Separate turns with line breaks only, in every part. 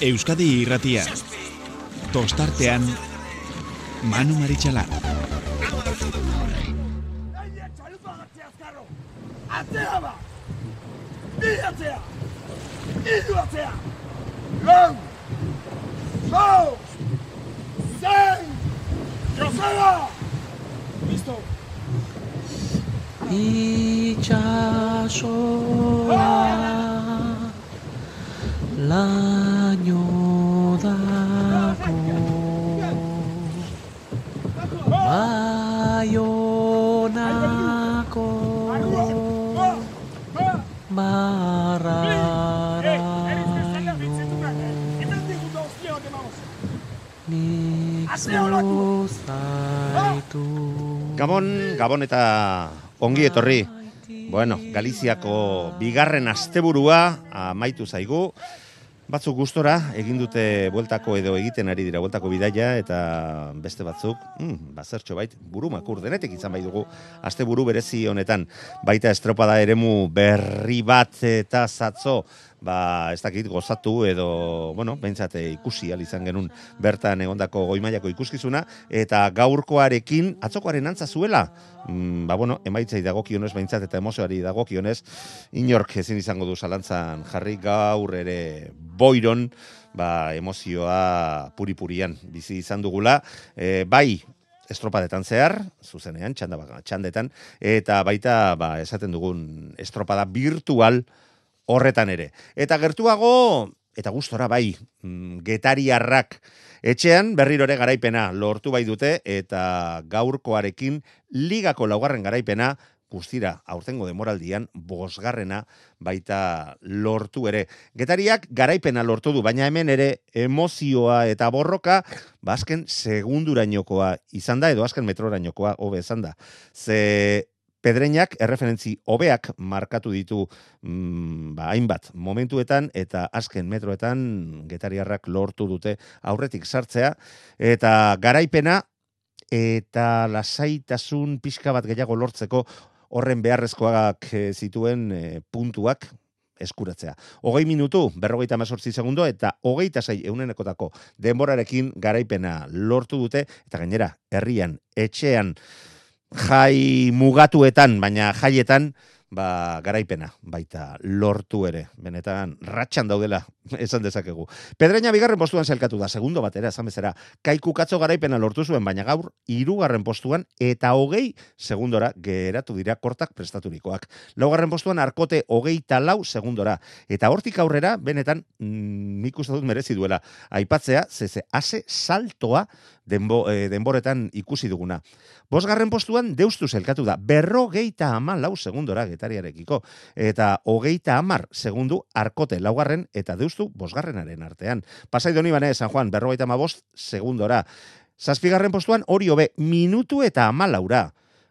Euskadi irratia. Tostartean, Manu Maritxalar.
Atzea ba! Bi atzea! Iru atzea! Lau! Lau! Zein! Joseba! Listo!
itxasoa
Gabon, eta ongi etorri. Bueno, Galiziako bigarren asteburua amaitu zaigu. Batzuk gustora egin dute bueltako edo egiten ari dira bueltako bidaia eta beste batzuk, mm, bazertxo bait, buru makur denetik izan bai dugu asteburu berezi honetan. Baita estropada eremu berri bat eta zatzo ba, ez dakit gozatu edo, bueno, behintzate ikusi al izan genuen bertan egondako goimaiako ikuskizuna, eta gaurkoarekin, atzokoaren antza zuela, mm, ba, bueno, emaitzei dagokionez behintzat eta emozioari dagokionez, inork ezin izango du zalantzan jarri. Gaur ere boiron, ba, emozioa puri-purian bizi izan dugula, e, bai, estropadetan zehar, zuzenean, txanda, txandetan, eta baita, ba, esaten dugun estropada virtual horretan ere. Eta gertuago, eta gustora bai, mm, getariarrak etxean berrirore garaipena lortu bai dute, eta gaurkoarekin ligako laugarren garaipena guztira aurtengo demoraldian bosgarrena baita lortu ere. Getariak garaipena lortu du, baina hemen ere emozioa eta borroka bazken segundurainokoa izan da, edo azken metrorainokoa hobe izan da. Ze Pedreinak erreferentzi hobeak markatu ditu mm, ba, hainbat momentuetan eta azken metroetan getariarrak lortu dute aurretik sartzea eta garaipena eta lasaitasun pixka bat gehiago lortzeko horren beharrezkoak eh, zituen eh, puntuak eskuratzea. Hogei minutu, berrogeita mazortzi segundo, eta hogeita zei eunenekotako denborarekin garaipena lortu dute, eta gainera, herrian, etxean, jai mugatuetan, baina jaietan, ba, garaipena, baita lortu ere. Benetan, ratxan daudela, esan dezakegu. Pedreña bigarren postuan zelkatu da, segundo batera, esan bezera, kaiku katzo garaipena lortu zuen, baina gaur, irugarren postuan, eta hogei segundora geratu dira kortak prestaturikoak. Laugarren postuan, arkote hogei lau segundora. Eta hortik aurrera, benetan, mm, nik uste dut merezi duela. Aipatzea, zeze, ase saltoa denbo, eh, denboretan ikusi duguna. Bosgarren postuan deustu zelkatu da, berrogeita ama lau segundora getariarekiko, eta hogeita amar segundu arkote laugarren eta deustu bosgarrenaren artean. Pasai doni bane, San Juan, berrogeita ama bost segundora. Zazpigarren postuan hori hobe minutu eta ama laura.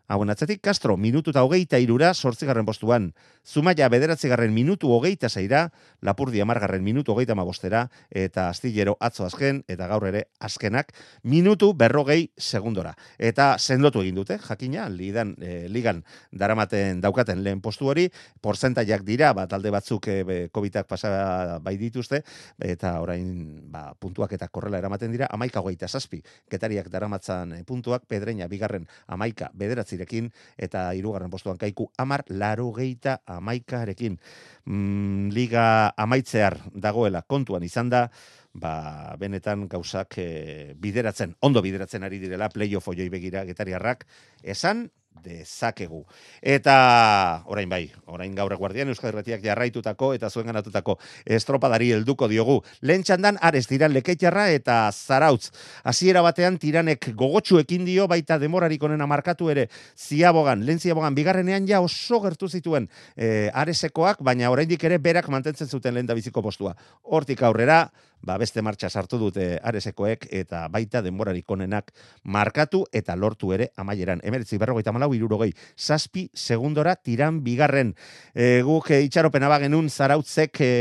Hauen atzetik, Castro, minutu eta hogeita irura, sortzigarren postuan. Zumaia, bederatzigarren minutu hogeita zaira, Lapurdi amargarren minutu hogeita mabostera, eta Astillero atzo azken, eta gaur ere azkenak, minutu berrogei segundora. Eta sendotu egin dute, jakina, ligan, e, ligan daramaten daukaten lehen postu hori, porzentaiak dira, bat alde batzuk e, be, COVID-ak pasa bai dituzte, eta orain ba, puntuak eta korrela eramaten dira, amaika hogeita zazpi, getariak daramatzan e, puntuak, pedreina bigarren amaika bederatzirekin, eta hirugarren postuan kaiku amar laro geita amaikarekin. Mm, liga amaitzear dagoela kontuan izan da, ba, benetan gauzak e, bideratzen, ondo bideratzen ari direla, playoff oioi begira getariarrak, esan dezakegu. Eta orain bai, orain gaur eguardian Euskal Herratiak jarraitutako eta zuen ganatutako estropadari helduko diogu. Lehen txandan ares dira leketxarra eta zarautz. Hasiera batean tiranek gogotsuekin dio baita demorarik onena markatu ere ziabogan, lehen ziabogan bigarrenean ja oso gertu zituen e, aresekoak, baina oraindik ere berak mantentzen zuten lehen biziko postua. Hortik aurrera, ba beste martxa sartu dute aresekoek eta baita denborarik onenak markatu eta lortu ere amaieran. Emeretzi berrogeita malau irurogei, zazpi segundora tiran bigarren. E, guk e, itxaropena bagenun zarautzek e,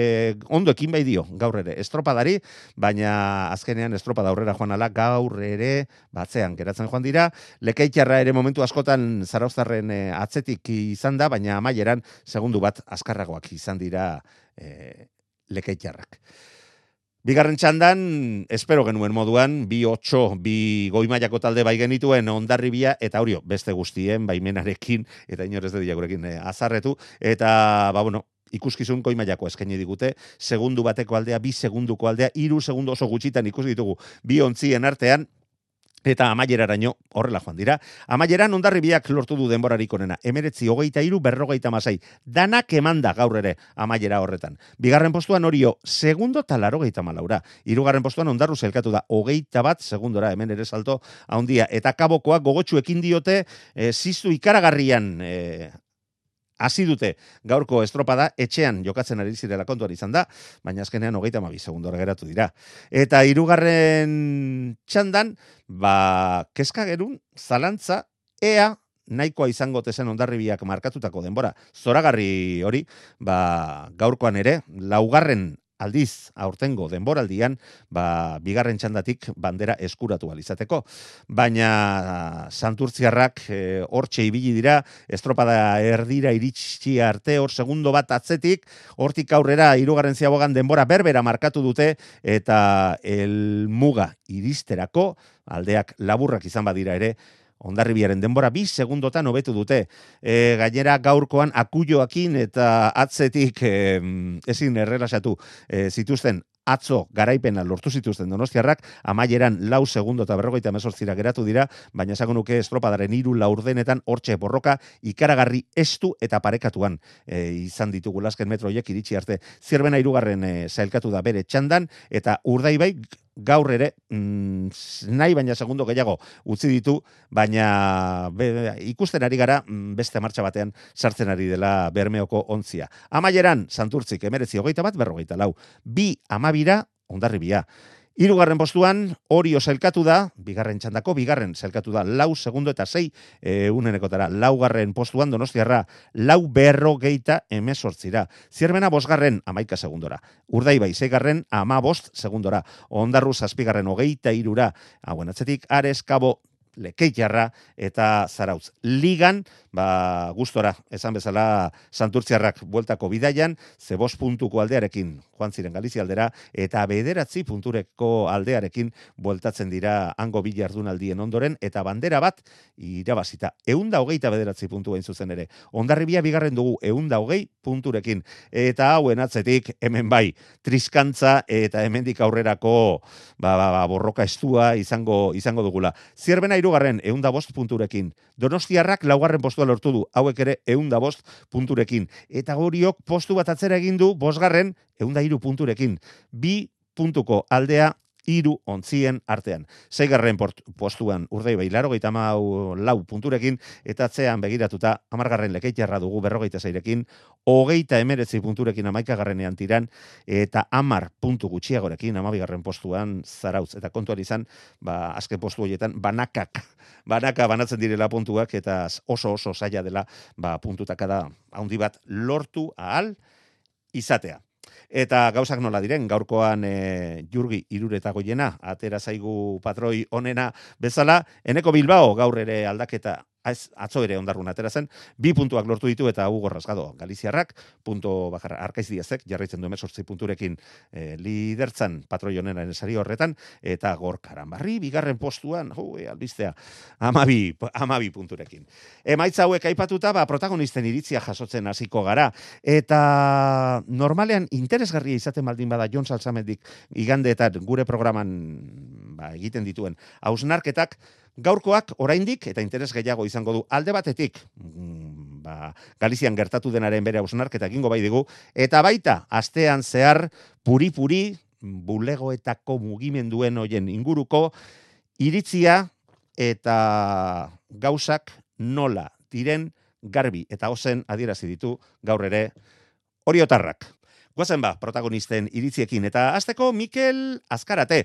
ondo ekin bai dio gaur ere estropadari, baina azkenean estropada aurrera joan ala gaur ere batzean geratzen joan dira. Lekeitxarra ere momentu askotan zarauztarren e, atzetik izan da, baina amaieran segundu bat azkarragoak izan dira e, lekeitxarrak. Bigarren txandan, espero genuen moduan, bi otxo, bi goimaiako talde bai genituen ondarribia, eta horio, beste guztien, baimenarekin, eta inorez de diagurekin eh, azarretu, eta, ba, bueno, ikuskizun goimaiako eskaini digute, segundu bateko aldea, bi segunduko aldea, iru segundu oso gutxitan ikusi ditugu, bi ontzien artean, Eta amaieraraino horrela joan dira. Amaieran ondarri biak lortu du denborarik onena. Emeretzi hogeita iru, berrogeita masai. Danak emanda gaur ere amaiera horretan. Bigarren postuan horio, segundo talaro geita malaura. Irugarren postuan ondarru zelkatu da, hogeita bat, segundora, hemen ere salto, haundia. Eta kabokoak gogotxu ekin diote, e, ziztu ikaragarrian e, hasi dute gaurko estropada etxean jokatzen ari zirela kontuan izan da, baina azkenean hogeita mabi segundora geratu dira. Eta hirugarren txandan, ba, keska gerun, zalantza, ea, nahikoa izango tezen ondarribiak markatutako denbora, zoragarri hori, ba, gaurkoan ere, laugarren aldiz aurtengo denboraldian ba, bigarren txandatik bandera eskuratu alizateko. Baina santurtziarrak e, hortxe ibili dira, estropada erdira iritsi arte, hor segundo bat atzetik, hortik aurrera irugarren ziabogan denbora berbera markatu dute, eta el muga iristerako, aldeak laburrak izan badira ere, Ondarribiaren denbora bi segundotan hobetu dute. E, gainera gaurkoan akuioakin eta atzetik e, ezin errelasatu e, zituzten atzo garaipena lortu zituzten donostiarrak, amaieran lau segundo eta berrogeita mesortzira geratu dira, baina esango nuke estropadaren iru laurdenetan hortxe borroka ikaragarri estu eta parekatuan e, izan ditugu lasken metroiek iritsi arte. Zirbena irugarren e, zailkatu da bere txandan, eta urdai bai gaur ere mm, nahi baina segundo gehiago utzi ditu, baina ikusten ari gara mm, beste martxa batean sartzen ari dela bermeoko ontzia. Amaieran, santurtzik, emerezi hogeita bat, berrogeita lau. Bi amabira, ondarribia. Hirugarren postuan, hori oselkatu da, bigarren txandako, bigarren zelkatu da, lau segundo eta sei e, unenekotara. Laugarren postuan, donostiarra, lau berro geita emesortzira. Ziermena bosgarren, amaika segundora. Urdai bai, zeigarren, ama bost segundora. Ondarru zazpigarren, hogeita irura. Hauen atzetik, ares, kabo, lekeitarra eta zarautz. Ligan, ba, gustora, esan bezala santurtziarrak bueltako bidaian, ze puntuko aldearekin joan ziren Galizia aldera, eta bederatzi puntureko aldearekin bueltatzen dira hango bilardun aldien ondoren, eta bandera bat irabazita. Eunda hogeita bederatzi puntu bain zuzen ere. Ondarribia bigarren dugu eunda hogei punturekin. Eta hauen atzetik, hemen bai, triskantza eta hemendik aurrerako ba, ba, ba, borroka estua izango izango dugula. Zierbena irugarren eunda bost punturekin. Donostiarrak laugarren postua lortu du, hauek ere eunda bost punturekin. Eta goriok postu bat atzera egin du, bosgarren eunda iru punturekin. Bi puntuko aldea iru ontzien artean. Zeigarren postuan urdei bai laro lau punturekin, eta atzean begiratuta amargarren lekeitjarra dugu berrogeita zeirekin, hogeita emeretzi punturekin amaika garrenean tiran, eta amar puntu gutxiagorekin amabigarren postuan zarautz. Eta kontuan izan, ba, azken postu horietan, banakak, banaka banatzen direla puntuak, eta oso oso zaila dela ba, puntutakada handi bat lortu ahal izatea. Eta gauzak nola diren, gaurkoan e, jurgi irureta goiena, atera zaigu patroi onena bezala, eneko Bilbao gaur ere aldaketa ez atzo ere ondarrun atera zen, bi puntuak lortu ditu eta Hugo Rasgado Galiziarrak, punto bakar arkaiz diazek, jarraitzen du emesortzi punturekin e, lidertzan patroionena enesari horretan, eta gor karanbarri, bigarren postuan, hu, e, albistea, amabi, amabi punturekin. Emaitza hauek aipatuta, ba, protagonisten iritzia jasotzen hasiko gara, eta normalean interesgarria izaten baldin bada Jon Salsamendik igandeetan gure programan ba, egiten dituen hausnarketak, Gaurkoak oraindik eta interes gehiago izango du alde batetik, mm, ba, Galizian gertatu denaren bere hausnarketa egingo bai digu eta baita astean zehar puri-puri bulegoetako mugimenduen hoien inguruko iritzia eta gauzak nola diren garbi eta ozen adierazi ditu gaur ere oriotarrak. Guazen ba, protagonisten iritziekin. Eta azteko Mikel Azkarate.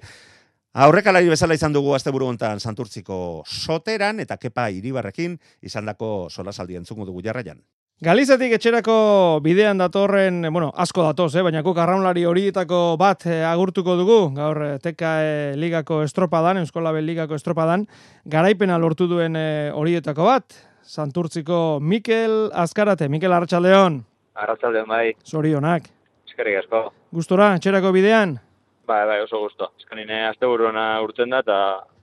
Aurrekalari bezala izan dugu asteburu hontan Santurtziko soteran eta kepa iribarrekin izandako solasaldi entzungu dugu jarraian.
Galizatik etxerako bidean datorren, bueno, asko datoz, eh? baina kuk arraunlari horietako bat eh, agurtuko dugu, gaur eh, teka eh, ligako estropadan, Euskolabel ligako estropadan, garaipena lortu duen eh, horietako bat, Santurtziko Mikel Azkarate, Mikel Arratxaldeon.
Arratxaldeon bai.
Zorionak.
Eskerrik asko.
Gustora, etxerako bidean?
Bai, bai, oso gusto. Eskanine azte buruena urten da, eta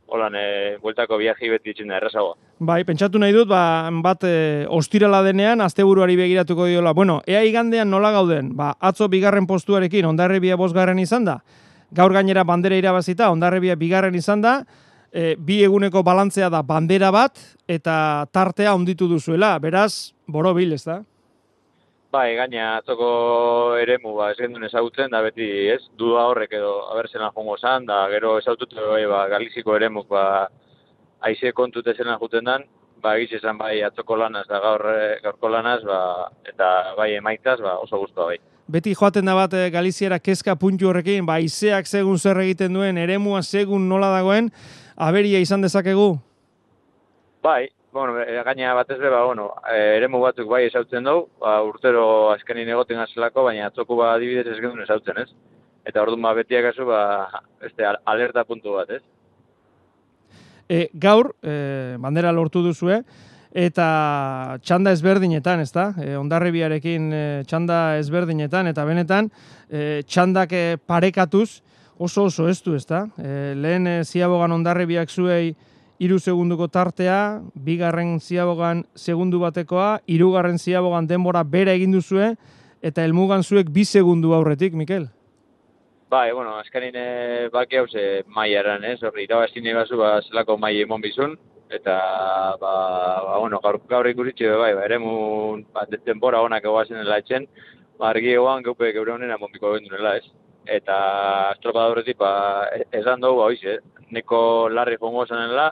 holan, e, bueltako viaji beti itxin da, errazagoa.
Bai, pentsatu nahi dut, ba, bat e, ostirala denean, asteburuari begiratuko diola. Bueno, ea igandean nola gauden, ba, atzo bigarren postuarekin, ondarrebia bosgarren izan da, gaur gainera bandera irabazita, ondarrebia bigarren izan da, e, bi eguneko balantzea da bandera bat, eta tartea onditu duzuela, beraz, borobil, ez da?
Bai, gaina atzoko eremu ba, ez gendun ezagutzen, da beti ez, duda horrek edo abertzena jongo zan, da gero ezaututu bai, ba, galiziko eremuk ba, aize kontute zena juten dan, ba, egiz esan bai atzoko lanaz da gaur, eh, gaurko lanaz, ba, eta bai emaitzaz, ba, oso guztua bai.
Beti joaten da bat e, Galiziera kezka puntu horrekin, ba, aizeak segun zer egiten duen, eremua segun nola dagoen, aberia izan dezakegu?
Bai, bueno, e, gaina batez be, ba, bueno, e, eremu batzuk bai esautzen dugu, ba, urtero azkenin egoten gazelako, baina atzoko ba adibidez ez gendun esautzen, ez? Eta orduan ba, betiak azu, ba, este, alerta puntu bat, ez?
E, gaur, e, bandera lortu duzue, eta txanda ezberdinetan, ezta? E, ondarribiarekin e, txanda ezberdinetan, eta benetan, e, txandak e, parekatuz, oso oso ez du, ezta? E, lehen e, ziabogan ondarribiak zuei iru segunduko tartea, bigarren ziabogan segundu batekoa, irugarren ziabogan denbora bera egin duzue, eta helmugan zuek bi segundu aurretik, Mikel?
Bai, bueno, azkarin e, baki hau ze maiaran, ez? Horri, irabazin egazu, ba, zelako mai emon bizun, eta, ba, ba bueno, gaur, gaur ikusitxe, bai, ba, ere mun, ba, denbora honak egoazen dela etxen, ba, argi egoan, geupe, geure honena, monbiko gendunela, ez? Eta, estropa horretik, ba, e, esan dugu, ba, oiz, Neko larri jongo zanela,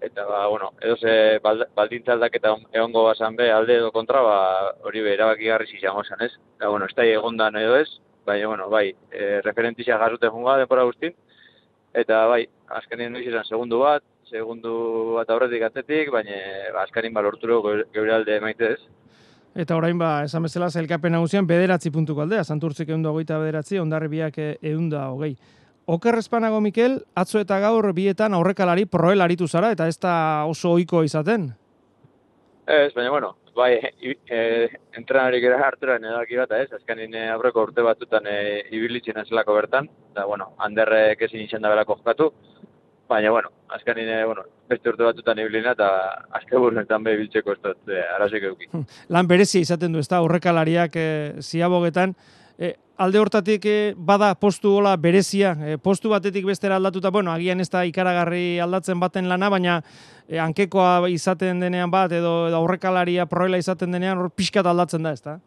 eta ba, bueno, edo ze baldintza aldaketa egongo basan be, alde edo kontra, ba, hori be, erabaki garri zizango zan, ez? Eta, bueno, ez da egondan edo ez, baina, bueno, bai, e, referentizia jasute junga denpora guztin, eta, bai, azkenin noiz izan segundu bat, segundu bat aurretik atzetik, baina, ba, azkenin balorturo geure alde maite ez.
Eta orain ba, esan bezala, zelkapen nagusian, bederatzi puntuko aldea, santurtzik egun da hogeita bederatzi, ondarri biak egun da hogei. Okerrezpanago, Mikel, atzo eta gaur bietan aurrekalari proel aritu zara, eta ez da oso ohiko izaten?
Ez, baina, bueno, bai, e, entrenarik era harturan edaki bat, ez, azkanin e, aurreko urte batutan e, ibilitzen azelako bertan, eta, bueno, handerrek ezin izan da belako jokatu, baina, bueno, azkanin, e, bueno, beste urte batutan ibilina, eta burretan behi biltzeko ez dut, e, arazik euki.
Lan berezi izaten du, ez da, aurrekalariak e, ziabogetan, e, alde hortatik e, bada postu gola berezia, e, postu batetik bestera aldatuta, bueno, agian ez da ikaragarri aldatzen baten lana, baina e, ankekoa izaten denean bat, edo, edo aurrekalaria proela izaten denean, hor pixkat aldatzen da, ez da?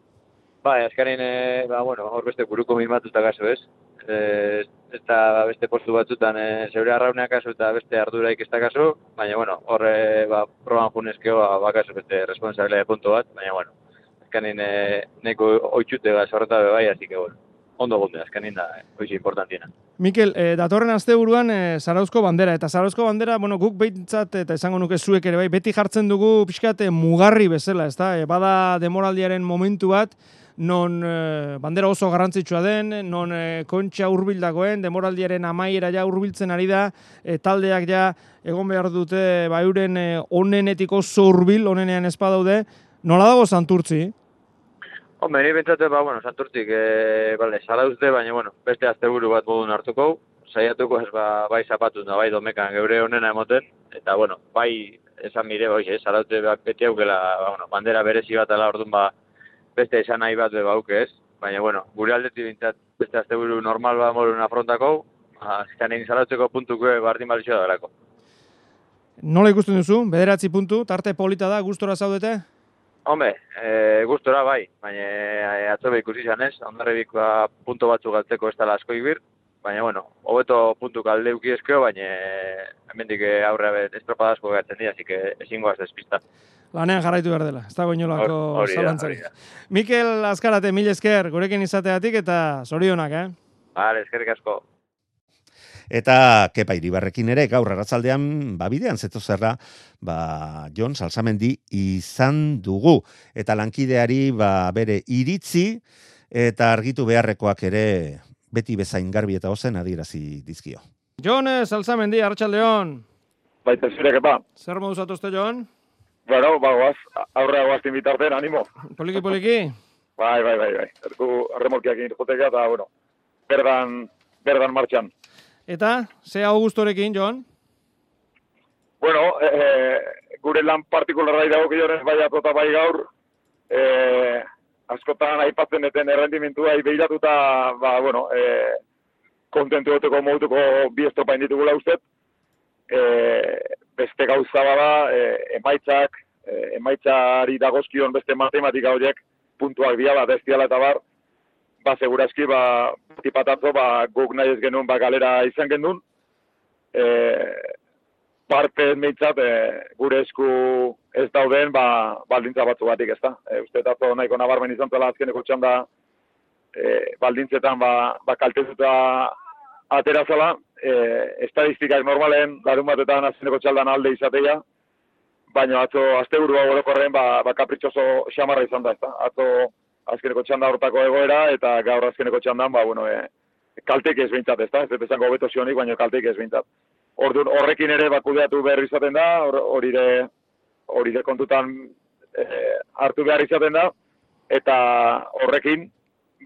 Ba, azkarin, e, ba, bueno, hor beste buruko mimatuta gaso, ez? E, eta beste postu batzutan e, zeure arrauneak kasu eta beste arduraik ez da kasu, baina, bueno, hor, e, ba, proban junezkeo, ba, bakaso beste responsabilia punto bat, baina, bueno, azkanin e, neko oitxute gaz horreta bai, así que bueno, ondo gonde, azkanin da, eh, oitxe importantiena.
Mikel, e, datorren azte buruan e, Zarauzko bandera, eta Zarauzko bandera, bueno, guk behintzat, eta esango nuke zuek ere bai, beti jartzen dugu pixkat mugarri bezala, ez da? E, bada demoraldiaren momentu bat, non e, bandera oso garrantzitsua den, non e, kontxa hurbil dagoen, demoraldiaren amaiera ja hurbiltzen ari da, e, taldeak ja egon behar dute, ba, euren e, onenetik oso hurbil, onenean espadaude, nola dago santurtzi?
Hombre, ni bentsatu, ba, bueno, santurtik, e, bale, sala uste, baina, bueno, beste asteburu bat modun hartuko, saiatuko ez, ba, bai zapatu, da, bai domekan geure honena emoten, eta, bueno, bai, esan mire, bai, ez, sala uste, ba, beti aukela, ba, bueno, bandera berezi bat ala orduan, ba, beste esan nahi bat beba auke ez, baina, bueno, gure aldeti bintzat, beste asteburu normal bat morun afrontako, ba, zanen salautzeko puntuko bardin balitxo da berako.
Nola ikusten duzu, bederatzi puntu, tarte polita da, gustora zaudete?
Hombre, e, gustora bai, baina e, atzo ikusi izan ez, ondarribik ba, punto batzu galtzeko ez dala asko ibir, baina bueno, hobeto puntu kalde uki eskeo, baina hemendik e, aurre estropa asko gatzen dira, así que ezingo az despista.
Lanean jarraitu behar dela, ez dago inolako zalantzari. Mikel Azkarate, mil esker, gurekin izateatik eta zorionak, eh?
Vale, eskerrik asko.
Eta kepa iribarrekin ere, gaur arratzaldean, ba, bidean zeto zerra, ba, Jon Salsamendi izan dugu. Eta lankideari, ba, bere iritzi, eta argitu beharrekoak ere, beti bezain garbi eta ozen adirazi dizkio.
Jon Salsamendi, arratsaldeon.
Baita zure kepa.
Zer modu zatuzte, Jon?
Bueno, ba, guaz, aurre guaz invitarten, animo.
Poliki, poliki?
Bai, bai, bai, bai. Erku arremolkiak egin eta, bueno, berdan berdan martxan.
Eta, ze augustorekin, Joan?
Bueno, e, gure lan partikularra dago gioren bai atota bai gaur, e, askotan aipatzen eten errendimentua behiratuta, ba, bueno, e, kontentu goteko modutuko bi estropain ditugula ustez, e, beste gauza bada, e, emaitzak, e, emaitzari dagozkion beste matematika horiek, puntuak dira, ba, destiala eta bar, ba, seguraski, ba, tipatatzo, ba, guk nahi ez genuen, ba, galera izan genuen, e, parte meitzat e, gure esku ez dauden ba, baldintza batzu batik ez da. E, uste eta nahiko nabarmen izan zela azkeneko txanda e, baldintzetan ba, ba kaltezuta atera zela, e, estadistikak normalen larun batetan azkeneko txaldan alde izatea, baina atzo azte burua gorokorren ba, ba kapritxoso xamarra izan da ez da. Atzo azkeneko txanda hortako egoera eta gaur azkeneko txandan ba, bueno, e, kaltek ez behintzat ez da, ez dut esango beto zionik, baina kaltek ez behintzat. Orduan horrekin ere bakudeatu behar izaten da, hori de, hori de kontutan e, hartu behar izaten da, eta horrekin,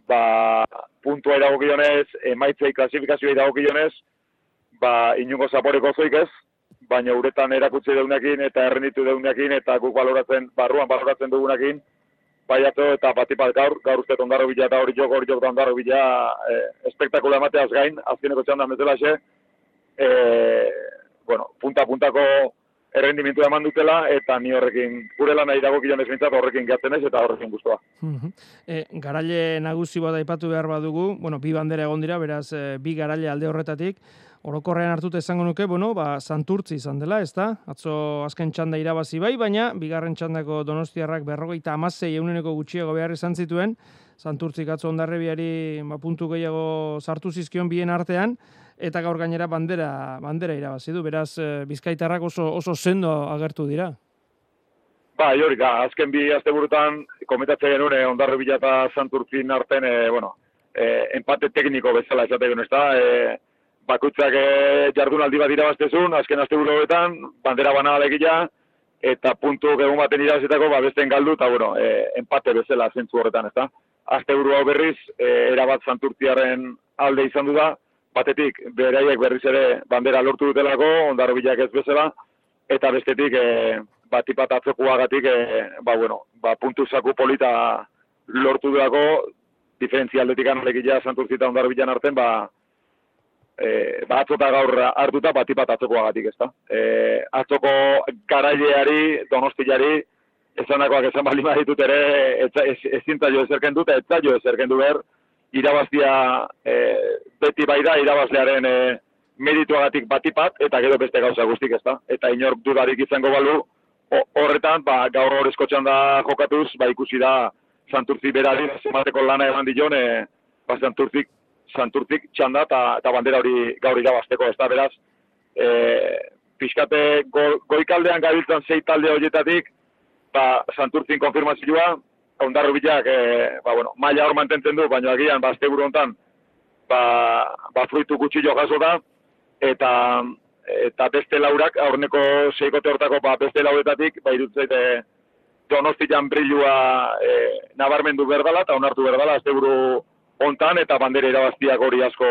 ba, puntua iragokionez, emaitzei klasifikazioa iragokionez, ba, inungo zaporeko zoik ez, baina uretan erakutsi deunekin eta errenditu deunekin eta guk baloratzen, barruan baloratzen dugunekin, bai ato eta batipat gaur, gaur uste ondarro bila eta hori jok, hori jok ondarro bila e, espektakula emateaz gain, azkeneko txandan bezala xe, e, bueno, punta puntako errendimentu eman dutela, eta ni horrekin, gure lan nahi dago kilonez horrekin gatzen ez, eta horrekin guztua.
e, garaile nagusi bat aipatu behar badugu, bueno, bi bandera egon dira, beraz, e, bi garaile alde horretatik, orokorrean hartuta esango nuke, bueno, ba, santurtzi izan dela, ez da? Atzo azken txanda irabazi bai, baina bigarren txandako donostiarrak berrogeita amazei euneneko gutxiago behar izan zituen, santurtzik atzo ondarrebiari ba, puntu gehiago sartu zizkion bien artean, eta gaur gainera bandera bandera irabazi du. Beraz, e, Bizkaitarrak oso oso sendo agertu dira.
Ba, Jorika, azken bi asteburutan komentatzen genuen eh, Ondarri Bila eta Santurtzin arten, e, bueno, e, empate tekniko bezala esate genuen, ezta? E, bakutzak e, jardunaldi bat irabaztezun, azken asteburu horretan, bandera bana alegia, eta puntu egun baten irabazetako, ba, beste galdu, eta, bueno, e, empate bezala zentzu horretan, ezta? Asteburu hau berriz, e, erabat Santurtziaren alde izan du da, batetik beraiek berriz ere bandera lortu dutelako, ondarro bilak ez bezala, eta bestetik e, bat ipat atzokuagatik, e, ba, bueno, ba, puntu zaku polita lortu dutelako, diferentzialdetik analegia santurzita ondarro bilan arten, ba, e, ba atzota gaur hartuta bat ipat atzokuagatik, ez da. E, atzoko garaileari, donostiari, esanakoak esan bali ditut ere, ez, ez, ez, jo ezerken dut, ez jo ezerken du behar, irabaztia e, beti bai da irabazlearen e, merituagatik batipat eta gero beste gauza guztik ez da. Eta inor dudarik izango balu horretan, ba, gaur horrezko txanda jokatuz, ba, ikusi da santurtzi berari, zemateko lana eman dion, e, ba, santurtzik, santurtzik txanda eta bandera hori gaur irabazteko ez da, beraz. E, pixkate go, goikaldean gabiltzen zei talde horietatik, ba, santurtzin konfirmazioa, ondarro bilak, e, ba, bueno, maila hor mantentzen du, baina agian, ba, azte hontan, ba, ba, fruitu gutxi jo jaso da, eta, eta beste laurak, aurreko seikote hortako, ba, beste lauretatik, ba, irutzeit, donostian brilua e, nabarmendu berdala, eta onartu berdala, azte buru hontan, eta bandera irabaztiak hori asko,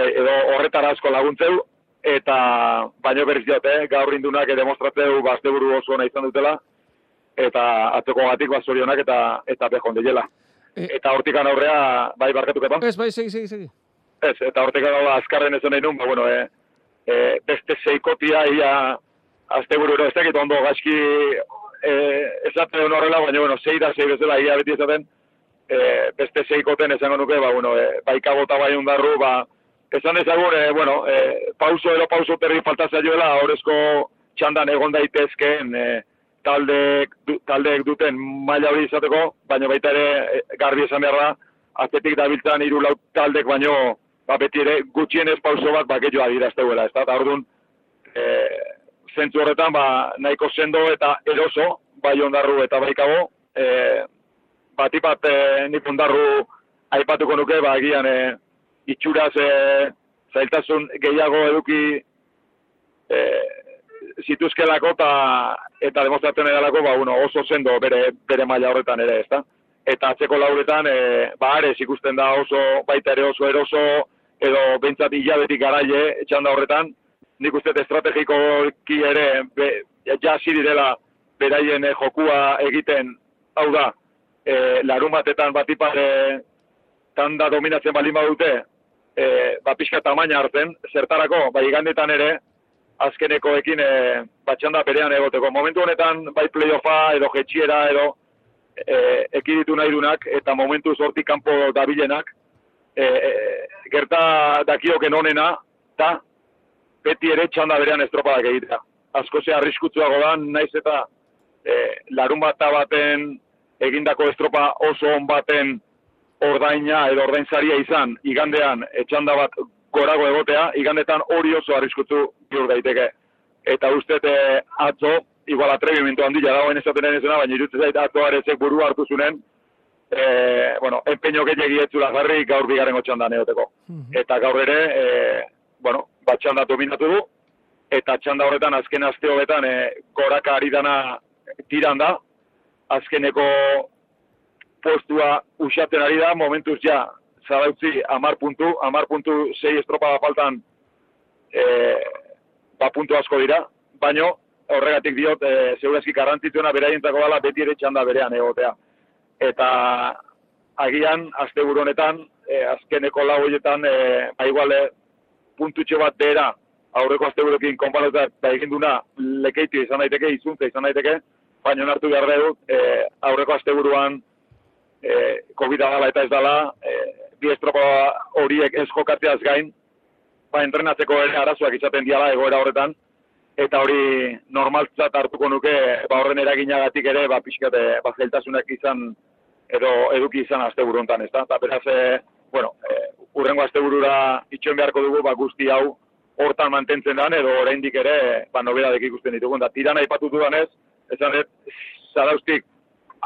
edo horretara asko laguntzeu, eta baino berriz diote, gaur indunak demostratzeu, ba, azte buru oso nahi izan dutela, eta atzeko gatik bazorionak eta eta behon dela. E, eta hortikan aurrea, bai barkatuko eta?
Ez, bai, segi, segi, segi.
Ez, eta hortikan aurrea azkarren ez nahi nun, ba, bueno, e, e, beste seikotia ia azte buru ez dakit ondo gaizki e, esaten horrela, baina, bueno, zei da, zei bezala, ia beti esaten, e, beste seikoten esango nuke, ba, bueno, e, bai kabota bai undarru, ba, esan ezagun, e, bueno, e, pauso edo pauso terri faltazia joela, horrezko txandan egon daitezkeen, e, taldeek, taldeek duten maila hori izateko, baina baita ere eh, garbi esan behar da, aztetik dabiltzan hiru lau taldek baino ba, beti ere gutxienez pauso bat ba, gehiago adirazteuela, ez da, eta orduan, e, zentzu horretan, ba, nahiko sendo eta eroso, bai ondarru eta bai kabo, e, bat e, nik ondarru aipatuko nuke, ba, egian e, itxuraz e, zailtasun gehiago eduki e, zituzkelako ta, eta demostratzen edalako ba, bueno, oso sendo bere, bere maila horretan ere, ezta? Eta atzeko lauretan, e, ba, ares ikusten da oso, baita ere oso eroso, edo bentsat hilabetik garaile txanda horretan, nik uste estrategikoki ere be, ja direla beraien jokua egiten, hau da, e, larun batetan batipare tanda dominatzen balin badute, e, ba pixka tamaina hartzen, zertarako, bai igandetan ere, azkenekoekin e, batxanda berean egoteko. Momentu honetan, bai playoffa edo jetxiera edo e, ekiditu nahi dunak, eta momentu sortik kanpo dabilenak, e, e, gerta dakioken onena, eta beti ere txanda berean estropadak egitea. Asko ze arriskutsuago da, naiz eta e, larun bat baten egindako estropa oso on baten ordaina edo ordainzaria izan, igandean etxanda bat gorago egotea, igandetan hori oso arriskutsu bihur daiteke. Eta uste atzo, igual atrebimentu handia dagoen esaten ez baina irutzen zait atzo arezek buru hartu zunen, e, bueno, empeño gehiagi etzula jarri gaur bigaren otxandan eoteko. Mhm. Eta gaur ere, e, bueno, bat txanda dominatu du, eta txanda horretan azken azte hobetan e, goraka ari dana tiran da, azkeneko postua usaten ari da, momentuz ja, zarautzi, amar puntu, amar puntu, sei estropa da faltan, e, ba puntu asko dira, baino, horregatik diot, e, zeurazki garrantzituena beraientako dela beti ere txanda berean egotea. Eta agian, azte honetan, e, azkeneko lau horietan, e, ba iguale, puntutxo bat dera, aurreko azte burokin konpalotak eta egin duna izan daiteke, izuntza izan daiteke, baina onartu behar dut, e, aurreko azte buruan e, covid dala eta ez dala, e, bi horiek ez jokatzeaz gain, ba, entrenatzeko ere arazoak izaten diala egoera horretan, eta hori normaltzat hartuko nuke, ba, horren eraginagatik ere, ba, pixkate, ba, zeltasunak izan, edo eduki izan azte buruntan, ez da? Eta beraz, e, bueno, e, urrengo azte burura itxoen beharko dugu, ba, guzti hau, hortan mantentzen dan, edo oraindik ere, ba, nobedadek ikusten ditugun. Da, tirana ipatu dudanez, esan ez, zaraustik,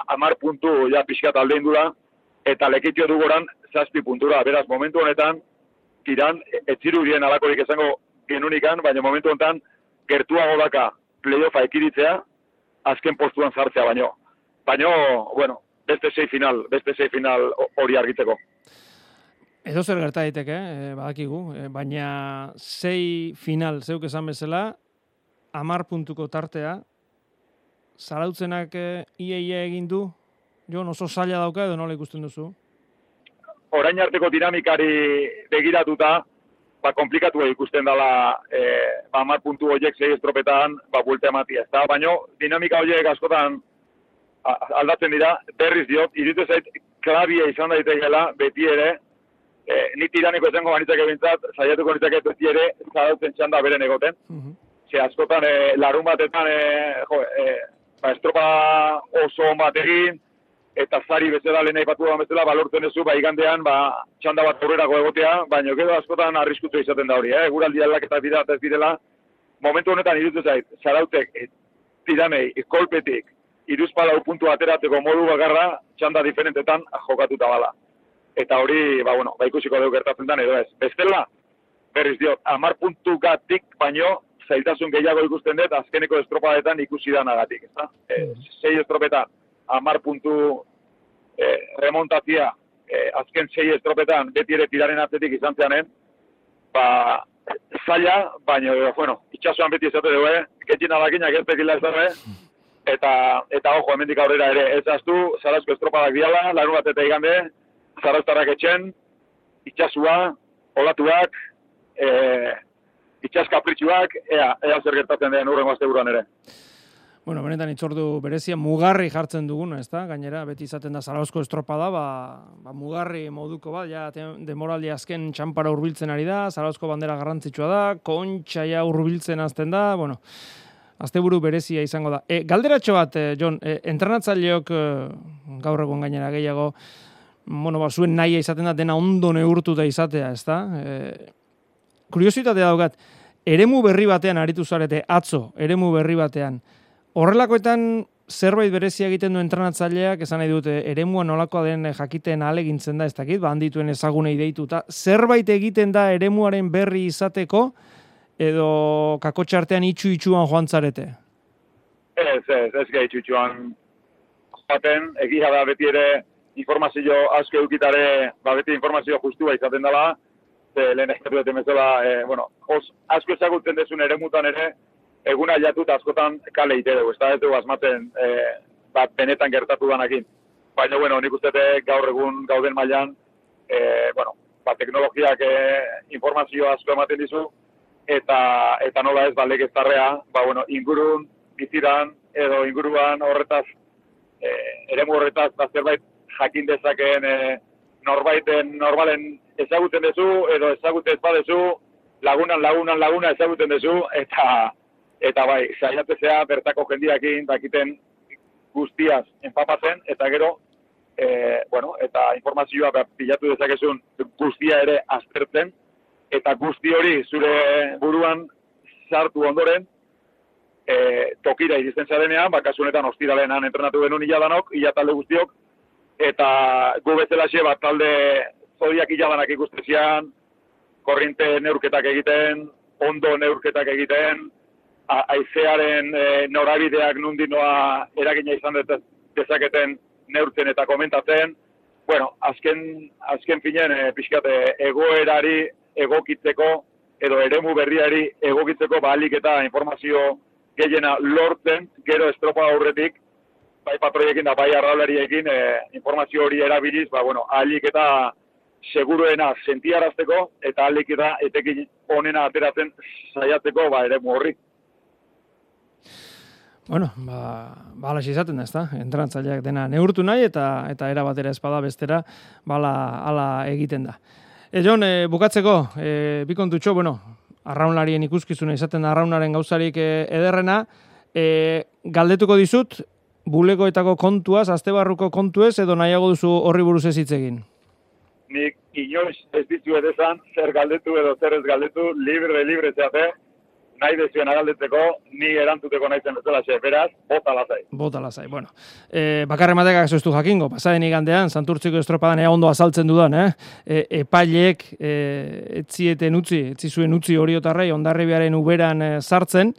amar puntu ja pixkat aldein dura, eta lekitio dugoran zazpi puntura. Beraz, momentu honetan, tiran, etziru bien alakorik esango genunikan, baina momentu honetan, gertuago daka playoffa ekiritzea, azken postuan zartzea baino. Baino, bueno, beste sei final, beste sei final hori argitzeko.
Edo zer gerta daiteke, eh, badakigu, eh, baina sei final zeuk esan bezala, amar puntuko tartea, zarautzenak eh, iaia egin du, jo, oso zaila dauka edo nola ikusten duzu?
Orain arteko dinamikari begiratuta, ba, komplikatu ikusten dela eh, ba, amar puntu horiek zei estropetan, ba, buelte ematia. Ez da, baina dinamika horiek askotan aldatzen dira, berriz diot, iritu zait, klabia izan daitegeela, beti ere, e, ni tiraniko esango banitzak ebintzat, saiatuko nitzak beti ere, zarautzen txanda beren egoten. Mm Ze askotan, e, larun batetan, e, jo, e, ba, estropa oso bat egin, eta zari bezala lehen aipatu da bezala, balortzen ezu, ba, igandean, ba, txanda bat aurrerako egotea, baina gero askotan arriskutu izaten da hori, eh? Guraldi aldaketa dira, ez direla, momentu honetan irutu zait, zarautek, e, tiranei, kolpetik, iruzpalau puntu ateratzeko modu bakarra, txanda diferentetan jokatuta bala eta hori, ba, bueno, ba, ikusiko dugu gertatzen den, edo ez. Bestela, berriz diot, amar puntu gatik, baino, zailtasun gehiago ikusten dut, azkeneko estropadetan ikusi da nagatik, ez da? E, sei estropetan, amar puntu e, remontatzia, e, azken sei estropetan, beti ere tiraren atzetik izan zeanen, ba, zaila, baina, bueno, itxasuan beti esate dugu, eh? Ketxin alakinak ez pekila ez darre, eta, eta ojo, hemendik aurrera ere, ez aztu, zarazko estropadak diala, larun bat eta igande, zarautarrak etxen, itxasua, olatuak, e, itxas kapritxuak, ea, ea zer gertatzen den urrengo azte buruan ere.
Bueno, benetan itzordu berezia mugarri jartzen dugun, ez da? Gainera, beti izaten da zarauzko estropada, ba, ba mugarri moduko bat, ja, demoraldi azken txampara urbiltzen ari da, zarauzko bandera garrantzitsua da, kontxa ja urbiltzen azten da, bueno, Asteburu berezia izango da. E, galderatxo bat, eh, John, e, entrenatzaileok e, gaur egun gainera gehiago, bueno, ba, zuen nahi izaten da dena ondo neurtu da izatea, ez da? E, kuriositatea daugat, eremu berri batean aritu zarete, atzo, eremu berri batean. Horrelakoetan zerbait berezia egiten du entrenatzaileak, esan nahi dute, eremua nolakoa den jakiten alegintzen da, ez dakit, ba, handituen ezagunei deituta. Zerbait egiten da eremuaren berri izateko, edo kakotxartean itxu itxuan joan zarete?
Ez, ez, ez gai itxu itxuan. Jaten, egia da beti ere informazio asko edukitare, ba, beti informazio justua izaten dela, ze lehen eskatu dut bezala, e, bueno, os, asko ezagutzen dezun ere mutan ere, eguna jatut askotan kale ite dugu, ez da dugu asmatzen, e, bat benetan gertatu danakin. Baina, bueno, nik uste gaur egun gauden mailan, e, bueno, ba, teknologiak e, informazio asko ematen dizu, eta eta nola ez balek ez ba, bueno, ingurun, biziran, edo inguruan horretaz, e, eremu horretaz, da zerbait jakin dezakeen e, norbaiten, normalen ezaguten dezu, edo ezaguten ez badezu, lagunan, lagunan, laguna ezaguten dezu, eta eta bai, saiatzea bertako jendiakin dakiten guztiaz enpapatzen, eta gero, e, bueno, eta informazioa pilatu dezakezun guztia ere aztertzen, eta guzti hori zure buruan sartu ondoren, e, tokira iristen zarenean, bakasunetan ostiralenan entrenatu genuen iladanok, ila talde guztiok, eta gu bezala xe bat talde zodiak iladanak ikustezian, korrinte neurketak egiten, ondo neurketak egiten, aizearen e, norabideak nundinoa eragina izan dezaketen neurtzen eta komentatzen, bueno, azken, azken finen, e, pixkate, egoerari egokitzeko, edo eremu berriari egokitzeko balik eta informazio gehiena lortzen, gero estropa aurretik, bai patroiekin da bai arraulariekin e, informazio hori erabiliz, ba, bueno, alik eta seguruena sentiarazteko, eta alik eta etekin onena ateratzen saiatzeko ba, eremu horrik.
Bueno, ba, bala izaten da, ezta? Entrantzaileak dena neurtu nahi eta eta era batera espada bestera bala ala egiten da. E, Jon, e, bukatzeko, e, bi kontutxo, bueno, arraunlarien ikuskizuna izaten arraunaren gauzarik e, ederrena, e, galdetuko dizut, bulegoetako kontuaz, aztebarruko kontuez, edo nahiago duzu horri buruz ez hitz egin?
Nik inoiz ez ditu edezan, zer galdetu edo zer ez galdetu, libre, libre zeate, nahi dezuen agaldetzeko, ni erantuteko nahi zen bezala xe, beraz, bota lazai.
Bota lazai, bueno. E, bakarre matekak ez jakingo, pasaren igandean, santurtziko estropadan ea ondo azaltzen dudan, eh? E, epaileek e, etzieten utzi, etzizuen utzi horiotarrei, ondarribiaren uberan e, sartzen,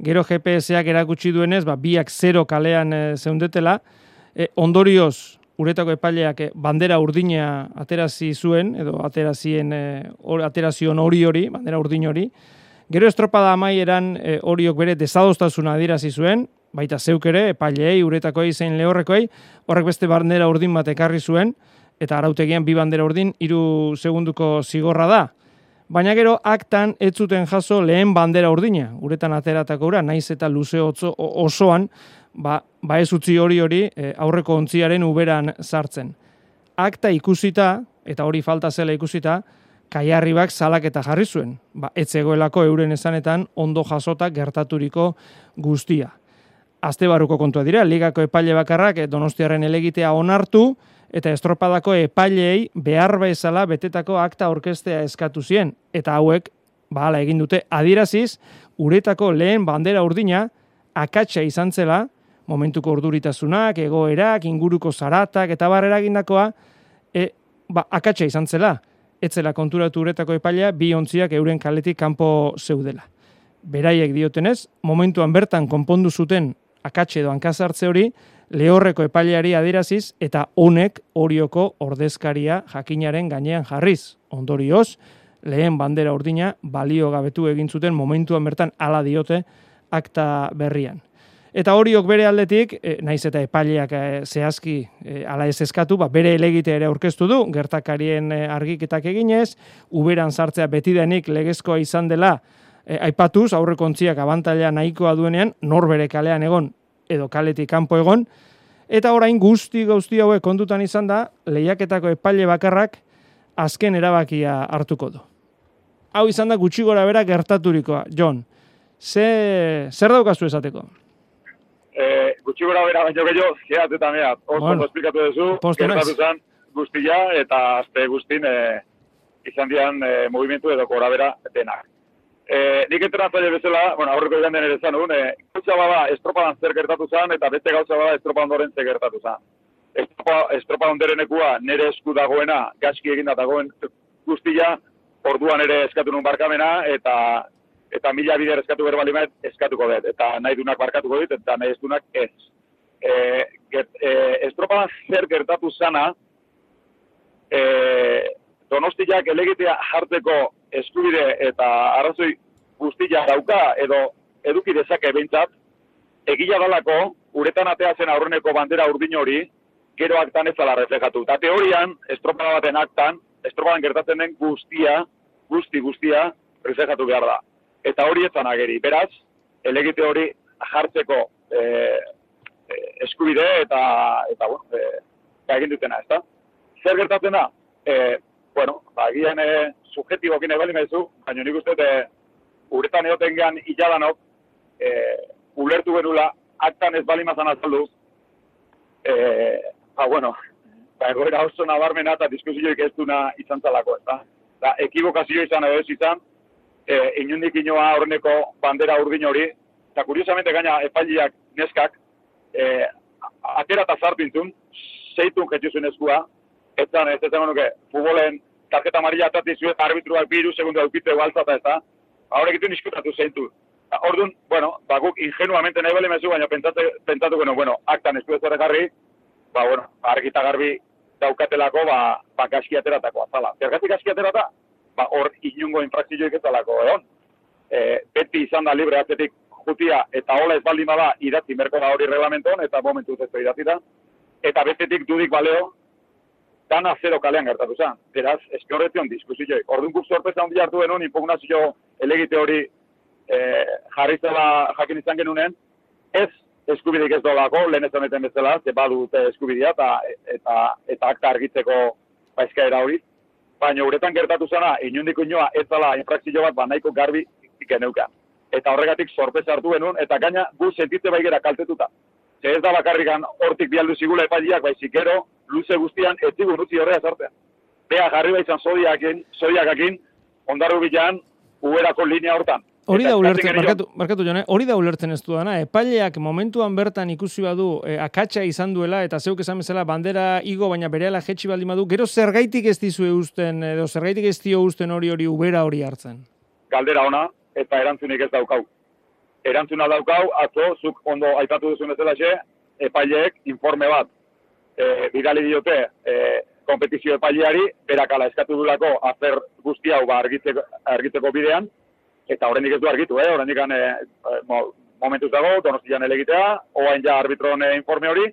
gero GPS-ak erakutsi duenez, ba, biak zero kalean e, zeundetela, e, ondorioz, uretako epaileak e, bandera urdina aterazi zuen, edo aterazien, e, or, aterazion hori hori, bandera urdin hori, Gero estropada amaieran e, horiok bere desadostasuna adirazi zuen, baita zeuk ere, epailei, uretakoi, zein lehorrekoi, horrek beste bandera urdin bat ekarri zuen, eta arautegian bi bandera urdin, iru segunduko zigorra da. Baina gero aktan ez zuten jaso lehen bandera urdina, uretan ateratako ura, naiz eta luze osoan, ba, ba ez utzi hori hori e, aurreko ontziaren uberan sartzen. Akta ikusita, eta hori falta zela ikusita, kaiarribak salak eta jarri zuen. Ba, etzegoelako euren esanetan ondo jasota gertaturiko guztia. Azte baruko kontua dira, ligako epaile bakarrak donostiaren elegitea onartu, eta estropadako epailei behar bezala betetako akta orkestea eskatu zien. Eta hauek, bahala egin dute, adiraziz, uretako lehen bandera urdina, akatsa izan zela, momentuko urduritasunak, egoerak, inguruko zaratak, eta barrera egindakoa, e, ba, akatsa izan zela etzela konturatu uretako epailea bi ontziak euren kaletik kanpo zeudela. Beraiek diotenez, momentuan bertan konpondu zuten akatxe edo hankazartze hori, lehorreko epaileari adiraziz eta honek orioko ordezkaria jakinaren gainean jarriz. Ondorioz, lehen bandera urdina balio gabetu egin zuten momentuan bertan ala diote akta berrian. Eta horiok bere aldetik, e, naiz eta epaileak e, zehazki e, ala ez eskatu, ba, bere elegite ere aurkeztu du, gertakarien argiketak eginez, uberan sartzea beti denik legezkoa izan dela, e, aipatuz, aurreko ontziak abantaila nahikoa duenean, nor bere kalean egon, edo kaletik kanpo egon, eta orain guzti guzti hauek kondutan izan da, lehiaketako epaile bakarrak azken erabakia hartuko du. Hau izan da gutxi gora bera gertaturikoa, John. Ze, zer daukazu esateko?
Eh, gutxi gora bera baino gehiago, zehat eta oso bueno, esplikatu duzu, gertatu zen guztia, eta azte guztin eh, izan dian eh, movimentu edo gora bera denak. Eh, nik entrenatzaile bezala, bueno, aurreko egin den ere zan egun, eh, gauza bada estropadan zer gertatu zen, eta beste gauza bada estropadan doren zer gertatu zen. Estropa, estropadan derenekua nire esku dagoena, gaski egin dagoen guztia, orduan ere eskatu nun barkamena, eta eta mila bider eskatu behar bali eskatuko dut, eta nahi dunak barkatuko dit, eta nahi dunak ez. E, get, e, estropadan zer gertatu zana, e, donostiak elegitea jartzeko eskubide eta arrazoi guztia dauka edo eduki dezake behintzat, egila dalako, uretan ateatzen aurreneko bandera urdin hori, gero aktan ez dala reflejatu. Eta teorian, estropada baten aktan, estropadan gertatzen den guztia, guzti guztia, reflejatu behar da. Eta hori ez ageri. Beraz, elegite hori jartzeko e, e, eskubide eta, eta bueno, e, egin dutena, ez da? Zer gertatzen da? E, bueno, ba, gian e, subjetibokin ebali mezu, baina nik uste, e, uretan egoten gehan iladanok, e, ulertu benula, aktan ez bali mazan azaldu, e, ba, bueno, ba, egoera oso nabarmena eta diskusioik ez duna izan zalako, ez da? Da, ekibokazio izan edo ez izan, e, inundik inoa horreneko bandera urdin hori, eta kuriosamente gaina epailiak neskak, e, atera eta zarpintun, zeitun jetxuzun eskua, ez da, ez da, nuke, futbolen tarjeta amarilla atati zuen, arbitruak biru, segundu aukite gualtzata ez da, ahora egitu niskutatu zeintu. Orduan, bueno, ba, guk ingenuamente nahi bale mezu, baina pentsatu, pentsatu bueno, bueno, aktan ez du ez garri, ba, bueno, argita garbi daukatelako, ba, ba gaski ateratako azala. Zergatik gaski aterata? Ba, hor inungo infrakzioik ez dalako, egon. E, beti izan da libre atzetik jutia, eta hola ez baldin bada idatzi merko da hori reglamenton, eta momentu ez idatzi da. Eta bestetik dudik baleo, dana zero kalean gertatu zen. Beraz, eski horretion diskusioik. Orduan guk sorpresa hondi hartu denun, impugnazio elegite hori e, jarri zela jakin izan genunen, ez eskubidik ez dolako, lehen ez honetan bezala, ze badu dute eskubidea eta, eta, eta akta argitzeko baizkaera hori. Baina uretan gertatu zena, inundik inoa ez dela infrakzio bat, ba nahiko garbi geneukan. Eta horregatik sorpresa hartu genuen, eta gaina gu sentitze baigera kaltetuta. Ze ez da bakarrikan hortik bialdu zigula epailiak, baizik gero, luze guztian, ez zigun utzi horrea zartea. Bea jarri baizan zodiakin, zodiakakin, ondarru bilan, uberako linea hortan.
Hori da ulertzen, markatu, markatu jone, hori da ulertzen ez duana, epaileak momentuan bertan ikusi badu e, akatsa izan duela eta zeuk esan bezala bandera igo baina berehala jetxi baldin badu, gero zergaitik ez dizu eusten, edo zergaitik ez dio usten hori hori ubera hori hartzen?
Galdera ona, eta erantzunik ez daukau. Erantzuna daukau, atzo, zuk ondo aipatu duzun ez xe, epaileek informe bat e, bidali diote e, kompetizio epaileari, berakala eskatu dulako azer guzti hau ba, argitzeko, argitzeko bidean, eta horrendik ez du argitu, eh? horrendik e, mo, momentu zago, donostian elegitea, oain ja arbitroen informe hori,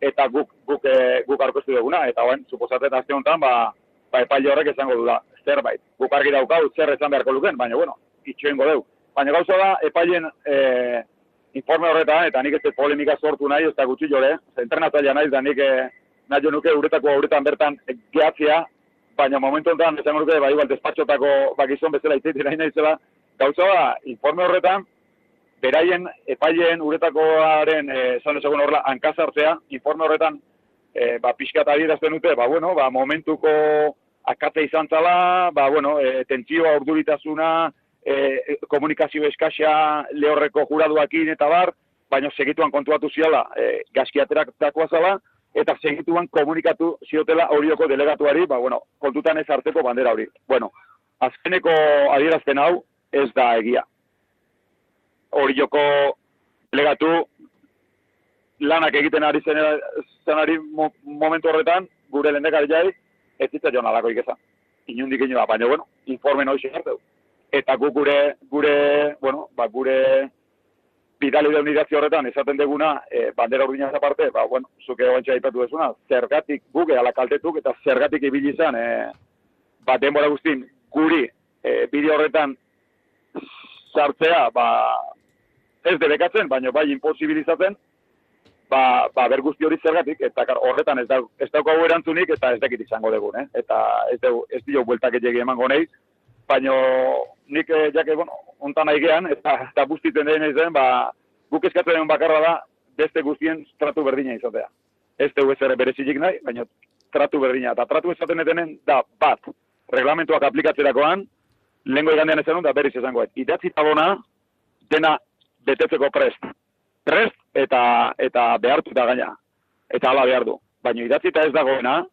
eta guk, guk, e, guk arkostu duguna, eta oain, suposatzen azte honetan, ba, ba epaile horrek esango dula, zerbait. Guk argi daukau, zer esan beharko luken, baina, bueno, itxoen godeu. Baina gauza da, epailen e, informe horretan, eta nik ez polemika sortu nahi, ez da gutxi jore, entrenatzailea nahi, da nik eh, nahi nuke uretako uretan bertan gehatzea, baina momentu enten, esan nuke, bai, igual, despatxotako bakizon bezala izaiti nahi nahi zela, gauza da, informe horretan, beraien epaileen uretakoaren, eh, esan ezagun horrela, hankazartzea, informe horretan, e, ba, pixkat adierazten dute, ba, bueno, ba, momentuko akate izan zala, ba, bueno, e, tentsioa urduritasuna, e, komunikazio eskaxa lehorreko juraduakin eta bar, baina segituan kontuatu ziala e, gaskiaterak dakoa zala, eta segituan komunikatu ziotela horioko delegatuari, ba, bueno, kontutan ez harteko bandera hori. Bueno, azkeneko adierazten hau ez da egia. Horioko delegatu lanak egiten ari zenari momentu horretan, gure lendekari jai, ez zitzen joan alako ikeza. Inundik inoa, baina, bueno, informen hori hartu eta gu gure, gure, bueno, ba, gure bidali da unidazio horretan, esaten deguna, e, bandera urdinaz aparte, ba, bueno, zuke oantxe aipatu dezuna, zergatik guge ala kaltetuk, eta zergatik ibili izan, e, ba, denbora guztin, guri, e, bideo horretan, sartzea, ba, ez debekatzen, baina bai imposibilizatzen, ba, ba ber guzti hori zergatik, eta horretan ez, da, ez daukagu erantzunik, eta ez dakit izango dugun, eh? eta ez, dugu, ez dio bueltak egin emango nahi, baina nik eh, jake, bueno, ontan aigean, eta, eta guztiten den zen, ba, guk eskatu den bakarra da, beste guztien tratu berdina izatea. Ez dugu ez ere berezilik nahi, baina tratu berdina. Eta tratu esaten etenen, da, bat, reglamentuak aplikatzerakoan, lehenko igandean ezen da berriz esango. Idatzi tabona, dena betetzeko prest. Prest eta eta behartu da gaina. Eta hala behar du. Baina idatzi ez dagoena,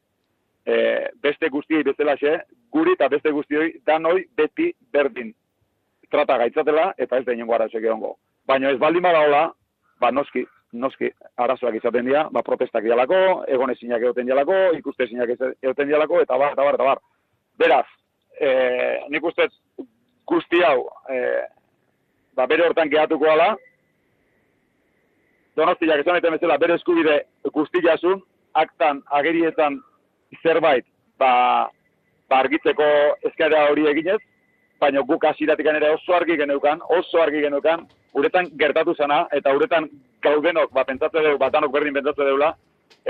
e, beste guztiei bezala xe, guri eta beste guztioi danoi beti berdin trata gaitzatela eta ez da inengo arazoak egongo. Baina ez baldin badaola, ba noski, noski arazoak izaten dira, ba protestak dialako, egon ezinak egoten dialako, ikuste ezinak egoten dialako, eta bar, eta bar, eta bar. Beraz, e, nik uste guzti hau, e, ba, bere hortan gehatuko ala, donostiak esan egiten bezala bere eskubide guztiasun, aktan, agerietan zerbait, ba, ba argitzeko eskaera hori eginez, baina guk hasiratik ere oso argi geneukan, oso argi geneukan, uretan gertatu zena, eta uretan gaudenok, ba, pentsatze dugu, batanok berdin pentsatze deula,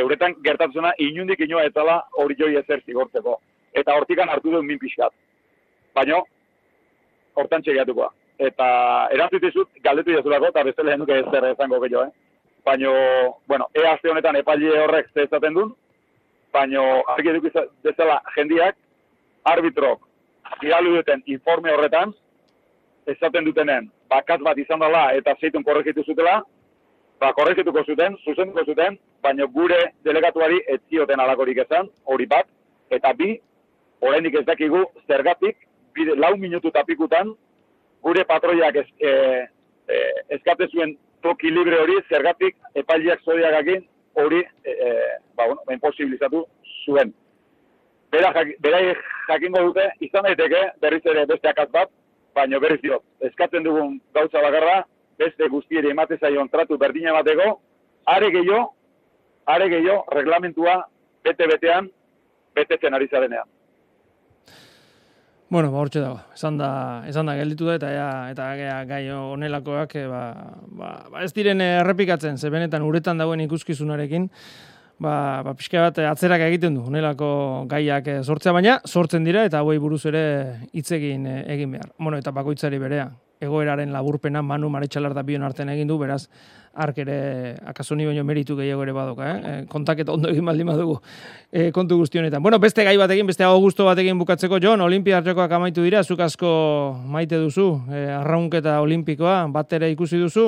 euretan gertatu zena, inundik inoa etala hori joi ezer zigortzeko. Eta hortikan hartu duen min pixkat. Baina, hortan txegiatukoa. Eta erantzut izut, galdetu jazulako, eta beste lehen duke ezer ezango gehiago, eh? Baina, bueno, ea azte honetan epaile horrek zezaten duen, baina argi eduk bezala jendiak, arbitrok, iralu duten informe horretan, esaten dutenen, bakat bat izan dela eta zeitun korrekitu zutela, ba, korrekituko zuten, zuzenduko zuten, baina gure delegatuari ez zioten alakorik esan, hori bat, eta bi, horrenik ez dakigu, zergatik, bide, lau minutu tapikutan, gure patroiak ez, e, e, eskate zuen toki libre hori, zergatik, epailiak zodiagakin, hori, e, e, ba, bueno, imposibilizatu zuen. Bera, jak, bera jakingo dute, izan daiteke, berriz ere beste akaz bat, baina berriz dio, eskatzen dugun gauza bakarra, beste guztieri emate zaion tratu berdina bateko, are gehiago, are gehiago, reglamentua bete-betean, betetzen ari zarenean.
Bueno, ba, hortxe dago. Esan da, esan da gelditu da, eta ja, eta ja, gai honelakoak, eh, ba, ba, ba, ez diren errepikatzen, ze benetan uretan dagoen ikuskizunarekin, ba, ba pixka bat atzerak egiten du, honelako gaiak eh, sortzea, baina sortzen dira, eta hauei buruz ere hitz egin, eh, egin behar. Bueno, eta bakoitzari berea, egoeraren laburpena Manu Maretxalar da bion artean egin du, beraz, ark ere akaso ni baino meritu gehiago ere badoka, eh? eh kontaketa ondo egin baldin badugu e, kontu guzti honetan. Bueno, beste gai batekin, beste hau gusto batekin bukatzeko, Jon, Olimpia hartzekoak amaitu dira, zuk asko maite duzu, e, arraunketa olimpikoa, bat ere ikusi duzu?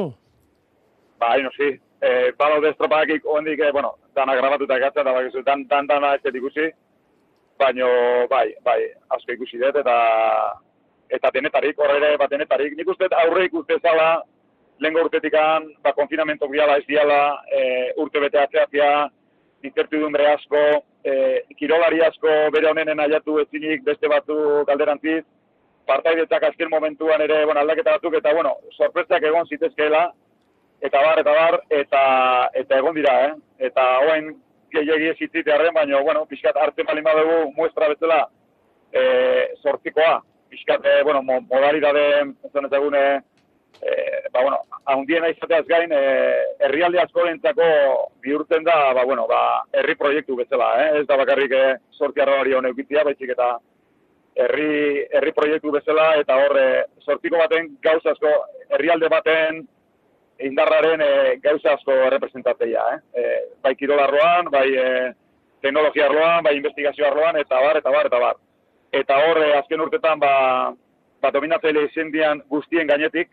Ba, no, si. E, Palo de estropadakik, ondik, e, bueno, dana grabatuta gatza, eta bakizu, dan, dan, dana ez ikusi, baino, bai, bai, asko ikusi dut, eta eta denetarik, horre ere, bat denetarik. Nik uste aurre ikuste zala, lehen urtetikan, ba, konfinamentok biala ez diala, e, urte bete atzeatzea, incertidumbre asko, e, kirolari asko bere honenen aiatu ezinik beste batzu galderantziz, partaidetzak azken momentuan ere, bueno, aldaketa batzuk, eta, bueno, sorpresak egon zitezkeela, eta bar, eta bar, eta, eta egon dira, eh? Eta hoain gehiagi ez baina, bueno, pixkat arte malima dugu muestra bezala e, sortzikoa, pixkat, e, bueno, modalidade, zen ezagune, e, ba, bueno, haundien izateaz gain, e, herrialde asko lentzako bihurtzen da, ba, bueno, ba, herri proiektu bezala, eh? ez da bakarrik e, sorti arrabari hone baizik eta herri, herri proiektu bezala, eta horre, sortiko baten gauza asko, herrialde baten indarraren e, gauza asko representatzea, eh? E, bai kirolarroan, bai e, teknologia arloan, bai investigazio arloan, eta bar, eta bar, eta bar eta hor azken urtetan ba, ba dominatzaile izan guztien gainetik,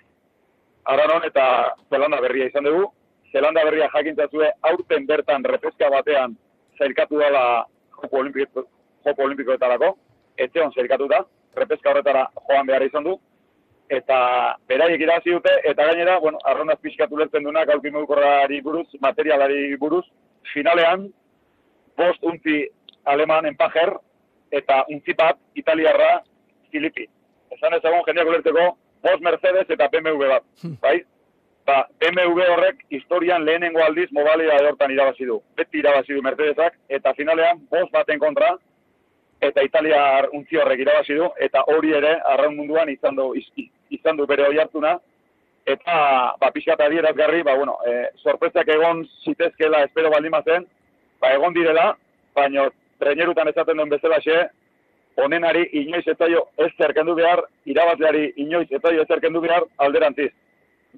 aranon eta zelanda berria izan dugu. Zelanda berria jakintzazue aurten bertan repezka batean zailkatu dela Joko Olimpiko, Joko Olimpikoetarako, etxe hon zailkatu da, repezka horretara joan behar izan du, eta beraiek irazi dute, eta gainera, bueno, arronaz pixkatu lertzen duenak, gauki buruz, materialari buruz, finalean, bost unti aleman enpajer, eta untzi bat italiarra Filipi. Esan ezagun jendeak ulerteko, bos Mercedes eta BMW bat, hmm. bai? Ba, BMW horrek historian lehenengo aldiz mobalia hortan irabazi du. Beti irabazi du Mercedesak, eta finalean bos baten kontra, eta italiar untzi horrek irabazi du, eta hori ere, arraun munduan izan du, izan du bere hori hartuna, eta ba, pixka eta adierazgarri, ba, bueno, e, sorpresak egon zitezkela espero baldimazen, ba, egon direla, baina trenerutan esaten duen bezala xe, onenari inoiz eta jo ez zerkendu behar, irabazleari inoiz eta jo ez zerkendu behar alderantziz.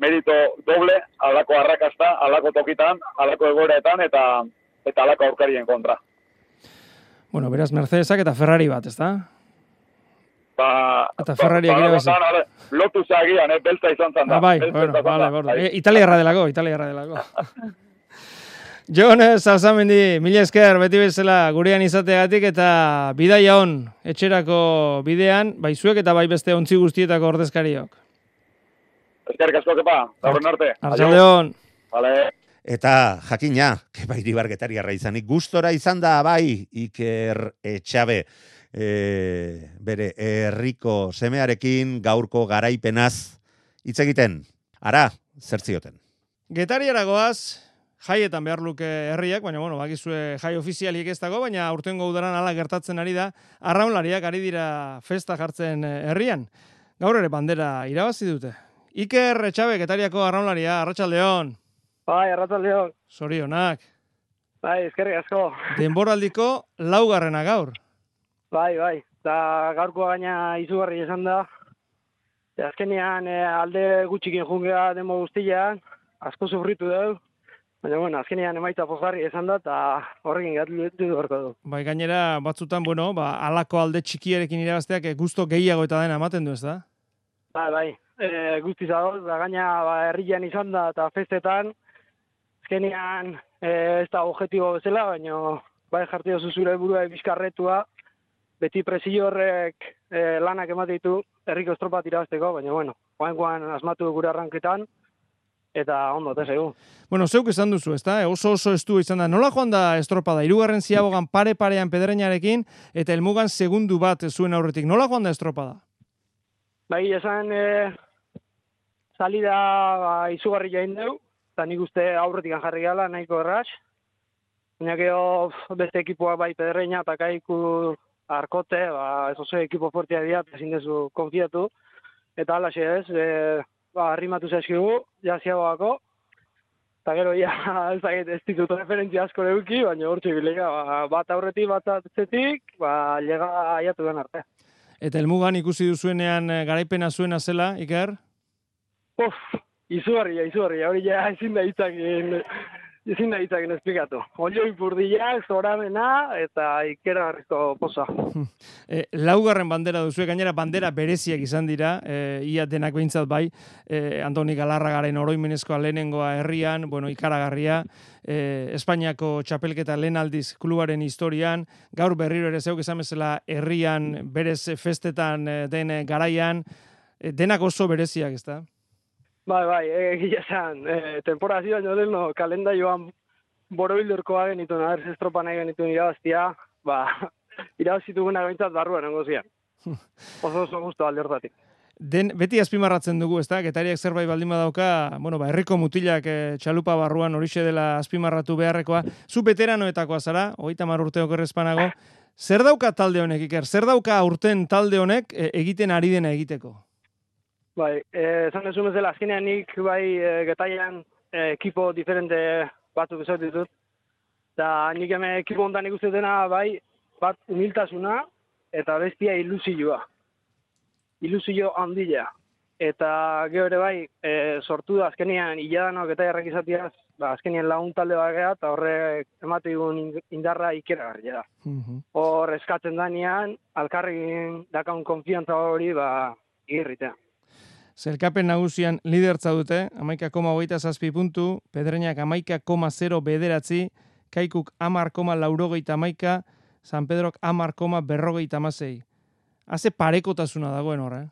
Merito doble, alako arrakasta, alako tokitan, alako egoeraetan eta eta alako aurkarien kontra.
Bueno, beraz, Mercedesak eta Ferrari bat, ez da?
Ba,
eta Ferrari ba,
ba, lotu zagian, eh, belta izan zan da.
Ah, bai, bueno, vale, vale. Eh, Italia erra delako, Italia erra delako. Jon Salsamendi, mila esker, beti bezala gurean izateagatik eta bidaia hon etxerako bidean, bai zuek eta bai beste ontzi guztietako ordezkariok.
Esker, kasko kepa, zaurren arte.
Arratxaldeon.
Vale.
Eta jakina, kepa iribargetari izanik, gustora izan da bai Iker Etxabe. e, bere herriko semearekin gaurko garaipenaz hitz egiten. Ara, zer zioten.
Jaietan behar luke herriak, baina bueno, bakizue jai ofizialik ez dago, baina urtengo udaran ala gertatzen ari da, arraunlariak ari dira festa jartzen eh, herrian. Gaur ere bandera irabazi dute. Iker Etxabe, getariako arraunlaria, arratsaldeon.
Bai, arratzaldeon.
Sorionak.
Bai, eskerrik asko.
Denboraldiko laugarrena gaur.
Bai, bai. Eta gaurko gaina izugarri esan da. Azkenean eh, alde gutxikin jungea demo guztian, asko sufritu dugu. Baina, bueno, azkenean emaitza pozgarri esan da, eta horrekin gatu du gorko du.
Bai, gainera batzutan, bueno, ba, alako alde txikiarekin irabazteak eh, gusto gehiago eta dena ematen du ez da?
Bai, bai. E, guztiz adoz, da gaina ba, herrian izan da, eta festetan, azkenean e, ez da objetibo bezala, baina bai jarti oso zure burua bizkarretua, beti presio horrek e, lanak emate ditu herriko estropat irabazteko, baina bueno, oainkoan asmatu gure arranketan, eta ondo, eta zegu.
Bueno, zeuk esan duzu, ezta? E, Oso oso estu izan da. Nola joan da estropada? Hirugarren ziabogan pare-parean pedreinarekin eta helmugan segundu bat zuen aurretik. Nola joan da estropada?
Bai, esan e, salida ba, izugarri jain dugu, eta nik uste aurretik jarri gala, nahiko erraz. Baina gero beste ekipoak bai pedreina eta kaiku arkote, ba, ez oso ekipo fuertea dira, ezin dezu konfiatu. Eta alaxe ez, e, ba, arrimatu zaizkigu, jaziagoako. Eta gero, ja, ez dakit, ez ditut referentzia asko leuki, baina hortxe bilega, ba, bat aurretik, bat atzetik, ba, lega aiatu den arte.
Eta helmugan ikusi duzuenean eh, garaipena zuena zela, Iker?
Uf, izugarria, izugarria, hori ja ezin da hitzakin, ezin da hitzakin esplikatu. Olioi burdiak, zoramena, eta ikera garrizko poza.
E, laugarren bandera duzu, gainera bandera bereziak izan dira, e, ia denak behintzat bai, e, Antoni Galarragaren oroimenezkoa lehenengoa herrian, bueno, ikaragarria, e, Espainiako txapelketa lehen aldiz klubaren historian, gaur berriro ere zeuk esan bezala herrian, berez festetan den garaian, denak oso bereziak, ez da?
Bai, bai, egia esan, e, temporada zio baino lehen, no, kalendaioan borobilderkoa genitu, naher, estropa nahi genitu irabaztia, ba, irabazituguna gaintzat barruan nengozian. Oso oso guztu alde hortatik.
Den, beti azpimarratzen dugu, ez da? Getariak zerbait baldin badauka, bueno, ba, herriko mutilak e, txalupa barruan horixe dela azpimarratu beharrekoa. Zu veteranoetakoa zara, hogeita mar urte okerrezpanago. Zer dauka talde honek, Iker? Zer dauka urten talde honek e, egiten ari dena egiteko?
Bai, esan dezu bezala, azkenean nik bai e, getaian e, ekipo diferente batzuk esat ditut. Eta nik hemen ekipo ondan ikusten dena bai, bat humiltasuna eta bestia ilusioa. Ilusio handia. Eta gero ere bai, e, sortu da azkenean iladanok eta jarrak izatiaz, ba, azkenean lagun talde bat geha, eta horrek emate digun indarra ikeragarria da. Hor eskatzen danean, alkarrekin dakaun konfiantza hori, ba, irritea.
Zelkapen nagusian lidertza dute, amaika koma hogeita zazpi puntu, pedreinak amaika koma zero bederatzi, kaikuk amar koma laurogeita amaika, San Pedrok amar koma berrogeita amasei. Haze parekotasuna dagoen horre. Eh?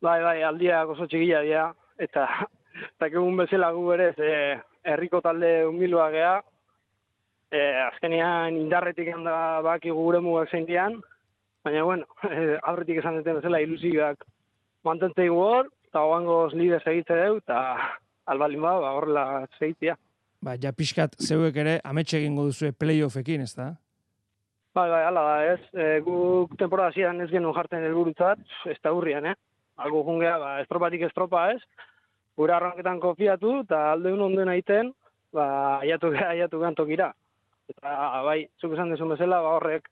Bai, bai, aldiak oso txikila dira, eta eta egun bezala gu berez, e, herriko talde humilua gea, e, azkenean indarretik handa baki gure mugak zein dian, baina, bueno, e, aurretik esan duten bezala ilusioak mantentzei hor, eta hoangoz lider segitze deu, eta albalin ba, horrela segitzea.
Ba, ja pixkat zeuek ere ametxe egingo duzue playoffekin, ez da?
Bai, bai, ala da, ez. E, guk temporada zian ez genuen jartzen helburutzat, ez da hurrian, eh? Algo jungea, ba, estropatik estropa, ez? Gure arranketan konfiatu, eta alde un onden aiten, ba, aiatu, aiatu gantokira. Eta, bai, zuk esan desun bezala, ba, horrek,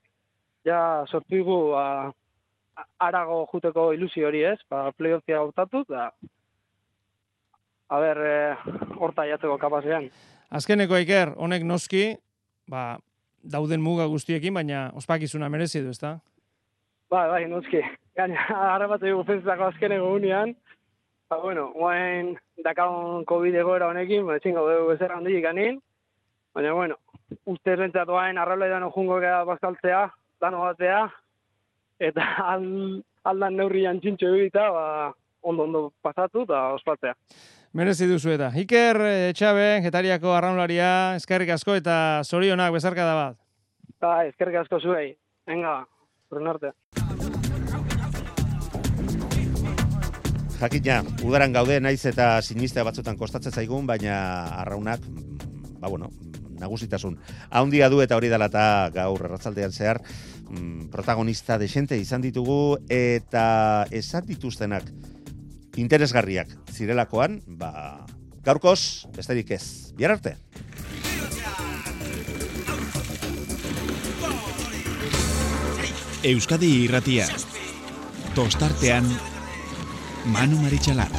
ja, sortu igu, ba, arago juteko ilusio hori, ez? Ba, playoffia gautatu, da, a ber, e, horta aiatzeko kapazean.
Azkeneko Iker, honek noski, ba, dauden muga guztiekin, baina ospakizuna merezi du, ezta?
Bai, bai, noski. Gaina, ara bat dugu festako azkeneko unian, ba, bueno, guain dakaun COVID egoera honekin, ba, etxingo dugu ezer handik ganin, baina, bueno, uste rentzat guain arrabla edan ojungo gara bazkaltzea, dano batzea, eta al, aldan neurrian txintxo egita, ba, ondo ondo pasatu eta ospatzea.
Merezi duzu eta. Iker Etxabe, getariako arraunlaria, eskerrik asko eta zorionak bezarka da bat.
Ba, eskerrik asko zuei. Venga, horren arte.
Jakina, udaran gaude naiz eta sinistea batzutan kostatzen zaigun, baina arraunak, ba bueno, nagusitasun. Haundia du eta hori dela eta gaur erratzaldean zehar, mm, protagonista desente izan ditugu eta esan dituztenak interesgarriak zirelakoan, ba, gaurkoz, besterik ez. Biar arte.
Euskadi irratia. Tostartean Manu Maritxalar.